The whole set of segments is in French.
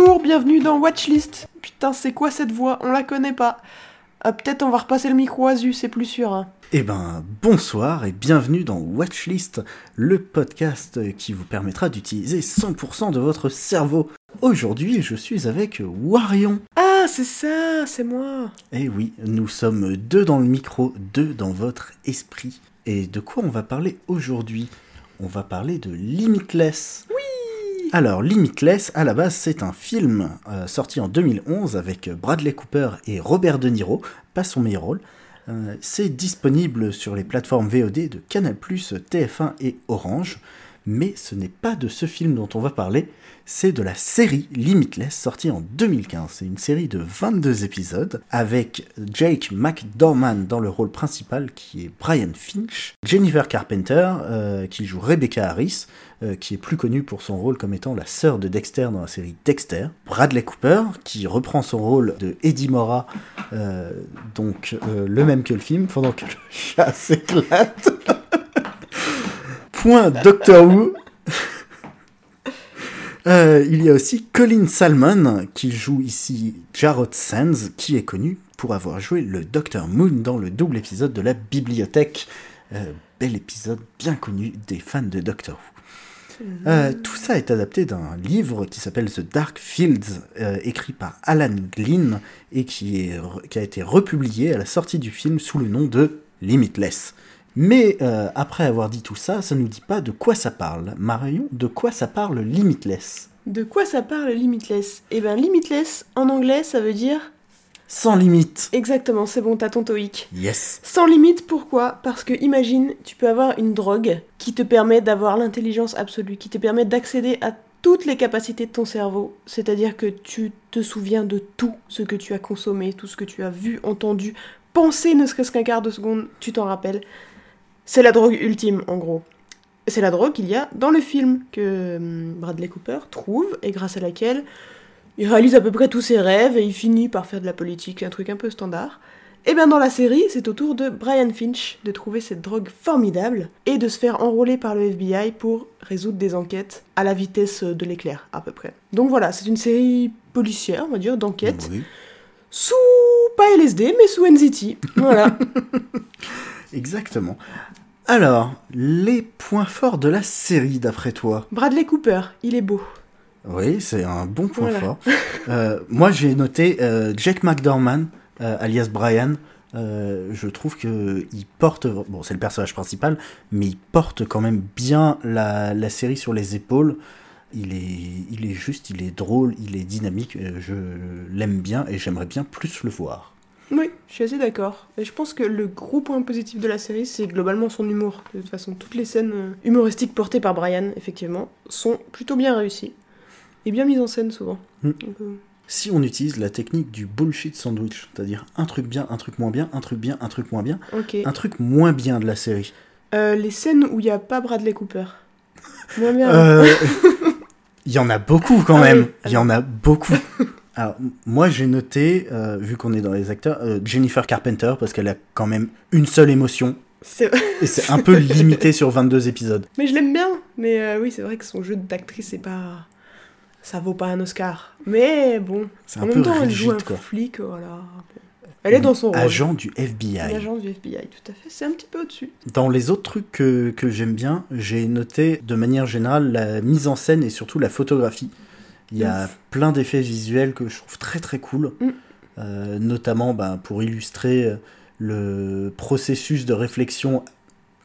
Bonjour, bienvenue dans Watchlist. Putain, c'est quoi cette voix? On la connaît pas. Ah, Peut-être on va repasser le micro à Zu, c'est plus sûr. hein. Eh ben, bonsoir et bienvenue dans Watchlist, le podcast qui vous permettra d'utiliser 100% de votre cerveau. Aujourd'hui, je suis avec Warion. Ah, c'est ça, c'est moi. Eh oui, nous sommes deux dans le micro, deux dans votre esprit. Et de quoi on va parler aujourd'hui? On va parler de Limitless. Oui Alors, Limitless, à la base, c'est un film euh, sorti en 2011 avec Bradley Cooper et Robert De Niro, pas son meilleur rôle. Euh, c'est disponible sur les plateformes VOD de Canal+, TF1 et Orange. Mais ce n'est pas de ce film dont on va parler, c'est de la série Limitless sortie en 2015. C'est une série de 22 épisodes avec Jake McDorman dans le rôle principal qui est Brian Finch, Jennifer Carpenter euh, qui joue Rebecca Harris, euh, qui est plus connue pour son rôle comme étant la sœur de Dexter dans la série Dexter, Bradley Cooper qui reprend son rôle de Eddie Mora, euh, donc le même que le film, pendant que le chat s'éclate. Point Doctor Who. Euh, il y a aussi Colin Salmon qui joue ici Jarrod Sands, qui est connu pour avoir joué le Docteur Moon dans le double épisode de la bibliothèque. Euh, bel épisode bien connu des fans de Doctor Who. Euh, tout ça est adapté d'un livre qui s'appelle The Dark Fields, écrit par Alan Glynn et qui a été republié à la sortie du film sous le nom de Limitless. Mais euh, après avoir dit tout ça, ça nous dit pas de quoi ça parle. Marion, de quoi ça parle Limitless? De quoi ça parle Limitless? Eh ben, Limitless, en anglais, ça veut dire... Sans limite. Exactement, c'est bon, t'as ton TOEIC. Yes. Sans limite, pourquoi? Parce que imagine, tu peux avoir une drogue qui te permet d'avoir l'intelligence absolue, qui te permet d'accéder à toutes les capacités de ton cerveau. C'est-à-dire que tu te souviens de tout ce que tu as consommé, tout ce que tu as vu, entendu, pensé ne serait-ce qu'un quart de seconde, tu t'en rappelles. C'est la drogue ultime, en gros. C'est la drogue qu'il y a dans le film que hum, Bradley Cooper trouve et grâce à laquelle il réalise à peu près tous ses rêves et il finit par faire de la politique, un truc un peu standard. Et bien dans la série, c'est au tour de Brian Finch de trouver cette drogue formidable et de se faire enrôler par le FBI pour résoudre des enquêtes à la vitesse de l'éclair, à peu près. Donc voilà, c'est une série policière, on va dire, d'enquête, Oui, sous, pas LSD, mais sous NZT. Voilà. exactement. Alors, les points forts de la série d'après toi Bradley Cooper, il est beau. Oui, c'est un bon point Voilà. fort. Euh, moi, j'ai noté euh, Jake McDorman, euh, alias Brian. Euh, je trouve que il porte, bon, c'est le personnage principal, mais il porte quand même bien la, la série sur les épaules. Il est, il est juste, il est drôle, il est dynamique. Je l'aime bien et j'aimerais bien plus le voir. Oui, je suis assez d'accord. Et je pense que le gros point positif de la série, c'est globalement son humour. De toute façon, toutes les scènes euh, humoristiques portées par Brian, effectivement, sont plutôt bien réussies. Et bien mises en scène souvent. Mm. Donc, euh, Si on utilise la technique du bullshit sandwich, c'est-à-dire un truc bien, un truc moins bien, un truc bien, un truc moins bien, un truc moins bien de la série. Euh, les scènes où il n'y a pas Bradley Cooper. Moins bien. Euh, Il y en a beaucoup quand Ah même. oui. Il y en a beaucoup. Alors, moi, j'ai noté, euh, vu qu'on est dans les acteurs, euh, Jennifer Carpenter, parce qu'elle a quand même une seule émotion. C'est- Et c'est un peu limité sur 22 épisodes. Mais je l'aime bien. Mais euh, oui, c'est vrai que son jeu d'actrice, c'est pas. Ça vaut pas un Oscar. Mais bon. C'est En un même peu temps, elle joue rigide, un quoi. flic, voilà. Bon. Elle est dans son rôle. Agent du FBI. Agent du FBI, tout à fait. C'est un petit peu au-dessus. Dans les autres trucs que, que j'aime bien, j'ai noté de manière générale la mise en scène et surtout la photographie. Il y a Ouf. plein d'effets visuels que je trouve très très cool, Mm. Euh, notamment ben, pour illustrer euh, le processus de réflexion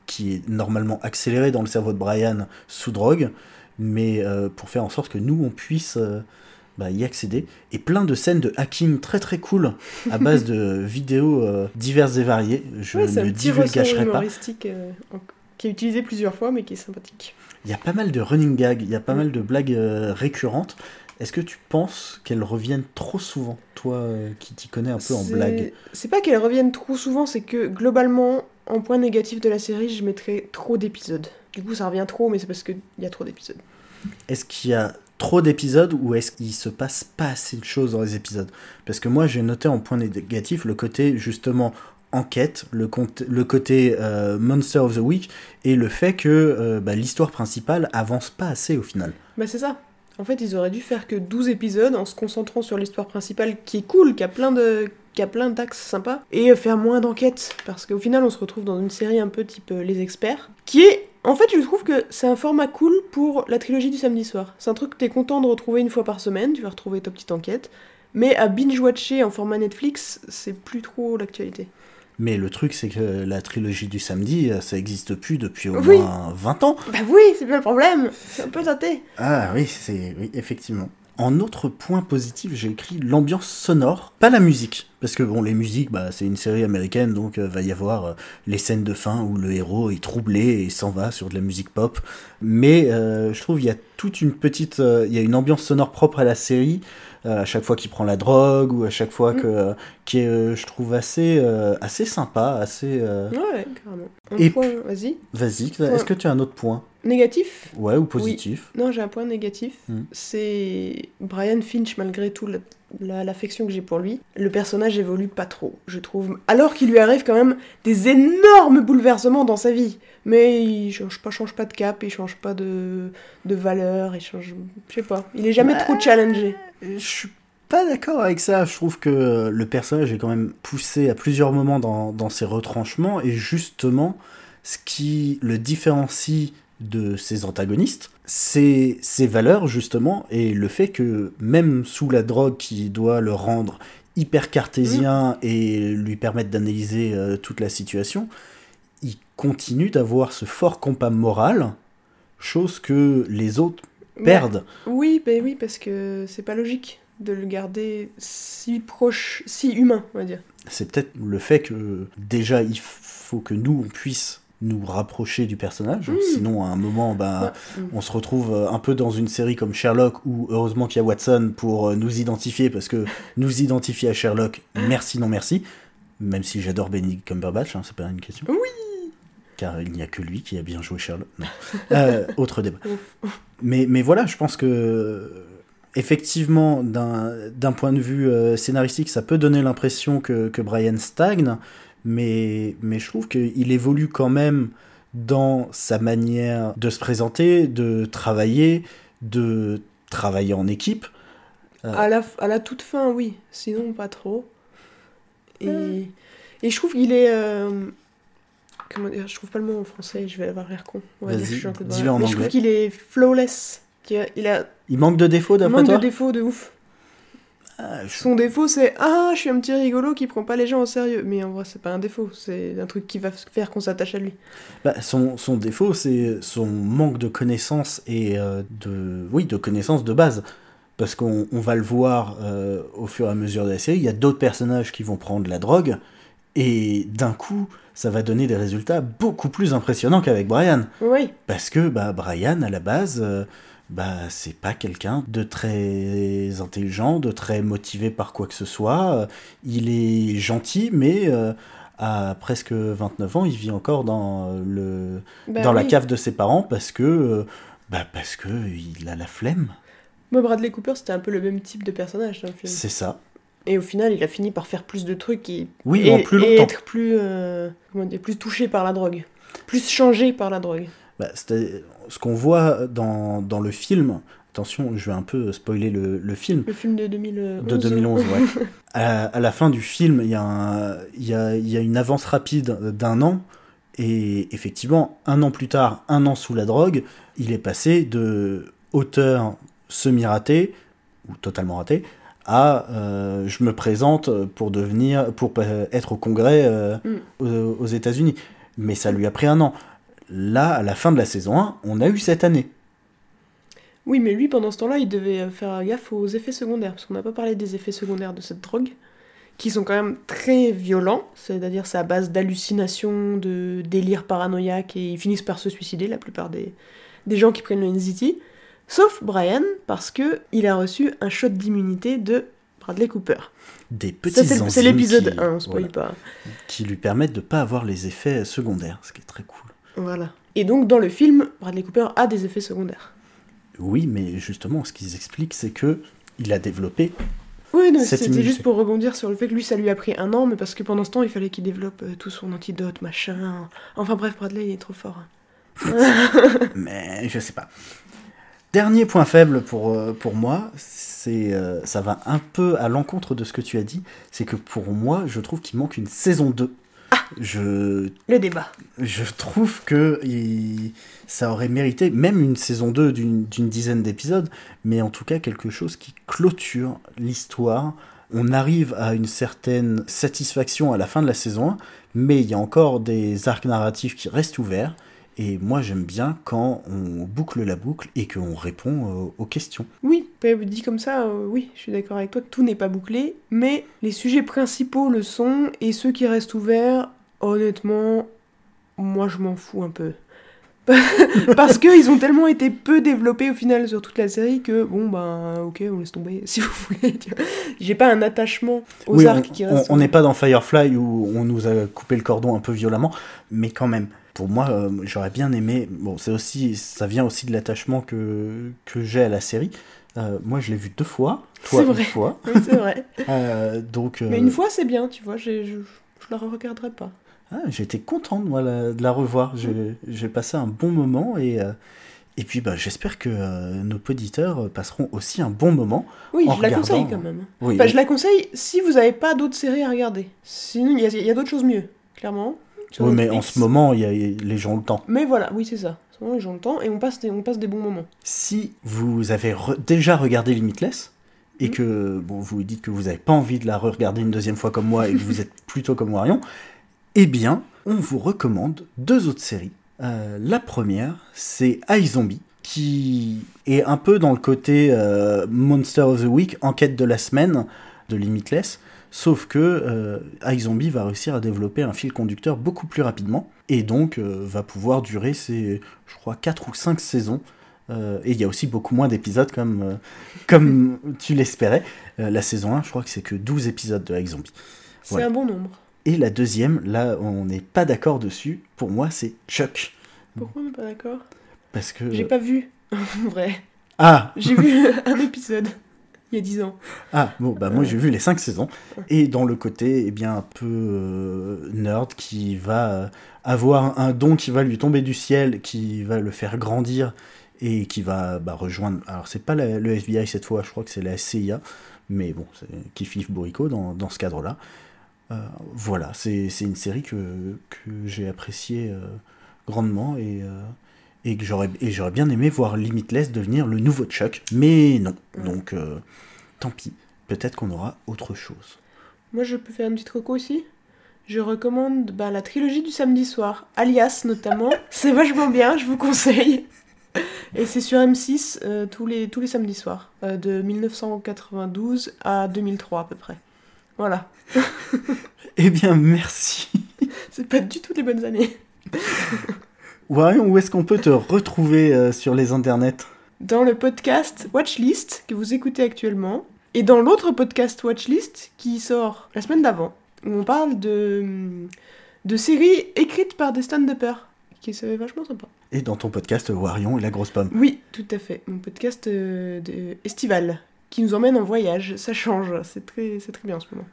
qui est normalement accéléré dans le cerveau de Brian sous drogue, mais euh, pour faire en sorte que nous on puisse euh, bah, y accéder. Et plein de scènes de hacking très très cool à base de vidéos diverses et variées. Je Ouais, ne divulgacherai pas. Qui est utilisé plusieurs fois, mais qui est sympathique. Il y a pas mal de running gags, il y a pas mal de blagues euh, récurrentes. Est-ce que tu penses qu'elles reviennent trop souvent, toi euh, qui t'y connais un peu en blague? C'est pas qu'elles reviennent trop souvent, c'est que globalement, en point négatif de la série, je mettrais trop d'épisodes. Du coup, ça revient trop, mais c'est parce qu'il y a trop d'épisodes. Est-ce qu'il y a trop d'épisodes ou est-ce qu'il se passe pas assez de choses dans les épisodes? Parce que moi j'ai noté en point négatif le côté justement enquête, le, le côté euh, Monster of the Week et le fait que euh, bah, l'histoire principale avance pas assez au final. Bah c'est ça. En fait, ils auraient dû faire que 12 épisodes en se concentrant sur l'histoire principale qui est cool, qui a plein de plein d'axes sympas, et faire moins d'enquêtes, parce qu'au final on se retrouve dans une série un peu type euh, Les Experts, qui est... En fait, je trouve que c'est un format cool pour la trilogie du samedi soir. C'est un truc que t'es content de retrouver une fois par semaine, tu vas retrouver ta petite enquête, mais à binge-watcher en format Netflix, c'est plus trop l'actualité. Mais le truc, c'est que la trilogie du samedi, euh, ça existe plus depuis au moins 20 ans. Bah oui, c'est bien le problème. C'est un peu daté. Ah oui, c'est oui, effectivement. En autre point positif, j'ai écrit l'ambiance sonore, pas la musique. Parce que bon, les musiques, bah, c'est une série américaine, donc euh, va y avoir euh, les scènes de fin où le héros est troublé et s'en va sur de la musique pop. Mais euh, je trouve il y a toute une petite, il y a une ambiance sonore propre à la série. à chaque fois qu'il prend la drogue ou à chaque fois mm. que qui est, je trouve assez assez sympa, assez. Ouais, carrément. Un point, vas-y. Vas-y. Est-ce que tu as un autre point? Négatif Ouais, ou positif Non, j'ai un point négatif. Hmm. C'est Brian Finch, malgré tout l'affection que j'ai pour lui. Le personnage évolue pas trop, je trouve. Alors qu'il lui arrive quand même des énormes bouleversements dans sa vie. Mais il change pas, change pas de cap, il change pas de, de valeur, il change. Je sais pas. Il est jamais trop challengé. Je suis pas d'accord avec ça. Je trouve que le personnage est quand même poussé à plusieurs moments dans, dans ses retranchements et justement, ce qui le différencie de ses antagonistes, c'est ses valeurs justement et le fait que même sous la drogue qui doit le rendre hyper cartésien mm. et lui permettre d'analyser euh, toute la situation, il continue d'avoir ce fort compas moral, chose que les autres perdent. oui, ben oui, parce que c'est pas logique de le garder si proche, si humain, on va dire. C'est peut-être le fait que déjà il faut que nous on puisse nous rapprocher du personnage. Hmm. Sinon, à un moment, ben, on se retrouve euh, un peu dans une série comme Sherlock, où heureusement qu'il y a Watson pour euh, nous identifier, parce que nous identifier à Sherlock, merci, non merci. Même si j'adore Benny Cumberbatch, hein, c'est pas une question. Oui Car il n'y a que lui qui a bien joué Sherlock. Euh, autre débat. mais, mais voilà, je pense que effectivement, d'un point de vue scénaristique, ça peut donner l'impression que, que Brian stagne, mais, mais je trouve qu'il évolue quand même dans sa manière de se présenter, de travailler, de travailler en équipe. Euh, à, la, à la toute fin, oui. Sinon, pas trop. Et, et je trouve qu'il est... Euh, comment dire Je trouve pas le mot en français, je vais avoir l'air con. Vas-y, dis-le en Mais je trouve qu'il est flawless. Il, a, il manque de défauts d'après toi Il manque de défauts de ouf. Ah, Son défaut, c'est Ah, je suis un petit rigolo qui prend pas les gens au sérieux. Mais en vrai, c'est pas un défaut, c'est un truc qui va faire qu'on s'attache à lui. Bah, son, son, défaut, c'est son manque de connaissances et euh, de. Oui, de connaissances de base. Parce qu'on va le voir euh, au fur et à mesure de la série, il y a d'autres personnages qui vont prendre la drogue, et d'un coup, ça va donner des résultats beaucoup plus impressionnants qu'avec Brian. Oui. Parce que bah, Brian, à la base. Euh, bah c'est pas quelqu'un de très intelligent, de très motivé par quoi que ce soit. Il est gentil, mais euh, à presque 29 ans, il vit encore dans le bah dans la cave de ses parents parce que euh, bah parce que il a la flemme. Moi, Bradley Cooper, c'était un peu le même type de personnage dans le film. C'est ça. Et au final, il a fini par faire plus de trucs et, oui, en plus longtemps. être plus, euh, comment dire, plus touché par la drogue, plus changé par la drogue. Bah, ce qu'on voit dans, dans, le film, attention, je vais un peu spoiler le, le film. Le film de 2011. De 2011, ouais. à, la fin du film, il y, a y, a, y a une avance rapide d'un an. Et effectivement, un an plus tard, un an sous la drogue, il est passé de auteur semi-raté, ou totalement raté, à euh, je me présente pour devenir pour être au congrès euh, mm. aux, aux États-Unis mais ça lui a pris un an Là, à la fin de la saison 1, on a eu cette année. Oui, mais lui, pendant ce temps-là, il devait faire gaffe aux effets secondaires, parce qu'on n'a pas parlé des effets secondaires de cette drogue, qui sont quand même très violents, c'est-à-dire c'est à base d'hallucinations, de délire paranoïaque, et ils finissent par se suicider, la plupart des, des gens qui prennent le NZT, sauf Brian, parce que il a reçu un shot d'immunité de Bradley Cooper. Des petits C'est l'épisode 1, on spoil pas. Qui lui permettent de ne pas avoir les effets secondaires, ce qui est très cool. Voilà. Et donc, dans le film, Bradley Cooper a des effets secondaires. Oui, mais justement, ce qu'ils expliquent, c'est que il a développé. Oui, c'était juste pour rebondir sur le fait que lui, ça lui a pris un an, mais parce que pendant ce temps, il fallait qu'il développe euh, tout son antidote, machin. Enfin bref, Bradley, il est trop fort. mais je sais pas. Dernier point faible pour, euh, pour moi, c'est euh, ça va un peu à l'encontre de ce que tu as dit, c'est que pour moi, je trouve qu'il manque une saison 2. Je, Le débat. je trouve que il- ça aurait mérité même une saison 2 d'une d'une dizaine d'épisodes, mais en tout cas quelque chose qui clôture l'histoire. On arrive à une certaine satisfaction à la fin de la saison 1, mais il y a encore des arcs narratifs qui restent ouverts. Et moi j'aime bien quand on boucle la boucle et qu'on répond euh, aux questions. Oui, bah, dit comme ça, euh, oui, je suis d'accord avec toi, tout n'est pas bouclé, mais les sujets principaux le sont, et ceux qui restent ouverts, honnêtement, moi je m'en fous un peu. Parce qu'ils ont tellement été peu développés au final sur toute la série que, bon, ben, ok, on laisse tomber, si vous voulez. J'ai pas un attachement aux Oui, on- arcs qui restent on n'est pas dans Firefly où on nous a coupé le cordon un peu violemment, mais quand même. Pour moi, euh, j'aurais bien aimé. Bon, c'est aussi, ça vient aussi de l'attachement que, que j'ai à la série. Euh, moi, je l'ai vu deux fois. Toi, C'est une vrai. fois. Oui, c'est vrai. Euh, donc, Mais une fois, c'est bien, tu vois, je, je la regarderai pas. ah, j'étais content moi, la- de la revoir. J'ai j'ai passé un bon moment et, et puis bah, j'espère que euh, nos auditeurs passeront aussi un bon moment. Oui, En je la conseille quand même. Oui, Enfin, je la conseille si vous n'avez pas d'autres séries à regarder. Sinon, il y a, il y a d'autres choses mieux, clairement. Oui, mais en ce moment, il y a, les gens ont le temps. Mais voilà, oui, c'est ça. En ce moment, les gens ont le temps et on passe des, on passe des bons moments. Si vous avez re- déjà regardé Limitless et Mhm. que bon, vous dites que vous n'avez pas envie de la regarder une deuxième fois comme moi et que vous êtes plutôt comme Warion, eh bien, on vous recommande deux autres séries. Euh, la première, c'est iZombie, qui est un peu dans le côté euh, Monster of the Week, enquête de la semaine de Limitless. Sauf que euh, iZombie va réussir à développer un fil conducteur beaucoup plus rapidement et donc euh, va pouvoir durer ses, je crois, 4 ou 5 saisons. Euh, et il y a aussi beaucoup moins d'épisodes comme, euh, comme tu l'espérais. La saison 1, je crois que c'est que 12 épisodes de iZombie. C'est Voilà. un bon nombre. Et la deuxième, là, on n'est pas d'accord dessus. Pour moi, c'est Chuck. Pourquoi on n'est pas d'accord? Parce que. J'ai pas vu, en vrai. Ah, J'ai vu un épisode il y a 10 ans. Ah, bon, bah moi j'ai vu les cinq saisons. Et dans le côté, eh bien, un peu euh, nerd qui va euh, avoir un don qui va lui tomber du ciel, qui va le faire grandir et qui va bah, rejoindre. Alors, c'est pas la- le FBI cette fois, je crois que c'est la CIA, mais bon, c'est Kifif Bourrico dans, dans ce cadre-là. Euh, voilà, c'est une série que, que j'ai appréciée euh, grandement et. Et que j'aurais et j'aurais bien aimé voir Limitless devenir le nouveau Chuck, mais non. Donc euh, tant pis. Peut-être qu'on aura autre chose. Moi, je peux faire une petite coco aussi Je recommande bah, la trilogie du samedi soir, Alias notamment. C'est vachement bien, je vous conseille. Et c'est sur M6 euh, tous, les, tous les samedis soirs, euh, de 1992 à 2003 à peu près. Voilà. Eh bien, merci. C'est pas du tout les bonnes années. Warion, où est-ce qu'on peut te retrouver euh, sur les internets? Dans le podcast Watchlist que vous écoutez actuellement, et dans l'autre podcast Watchlist qui sort la semaine d'avant, où on parle de, de séries écrites par des stand-uppers, qui est vachement sympa. Et dans ton podcast Warion et la grosse pomme. Oui, tout à fait. Mon podcast euh, de estival qui nous emmène en voyage. Ça change. C'est très, c'est très bien en ce moment.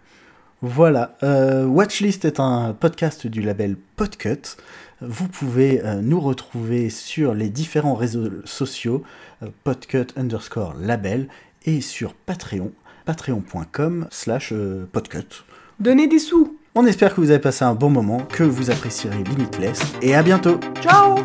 Voilà, euh, Watchlist est un podcast du label Podcut. Vous pouvez euh, nous retrouver sur les différents réseaux sociaux, euh, podcut underscore label, et sur Patreon, patreon.com slash podcut. Donnez des sous. On espère que vous avez passé un bon moment, que vous apprécierez Limitless, et à bientôt Ciao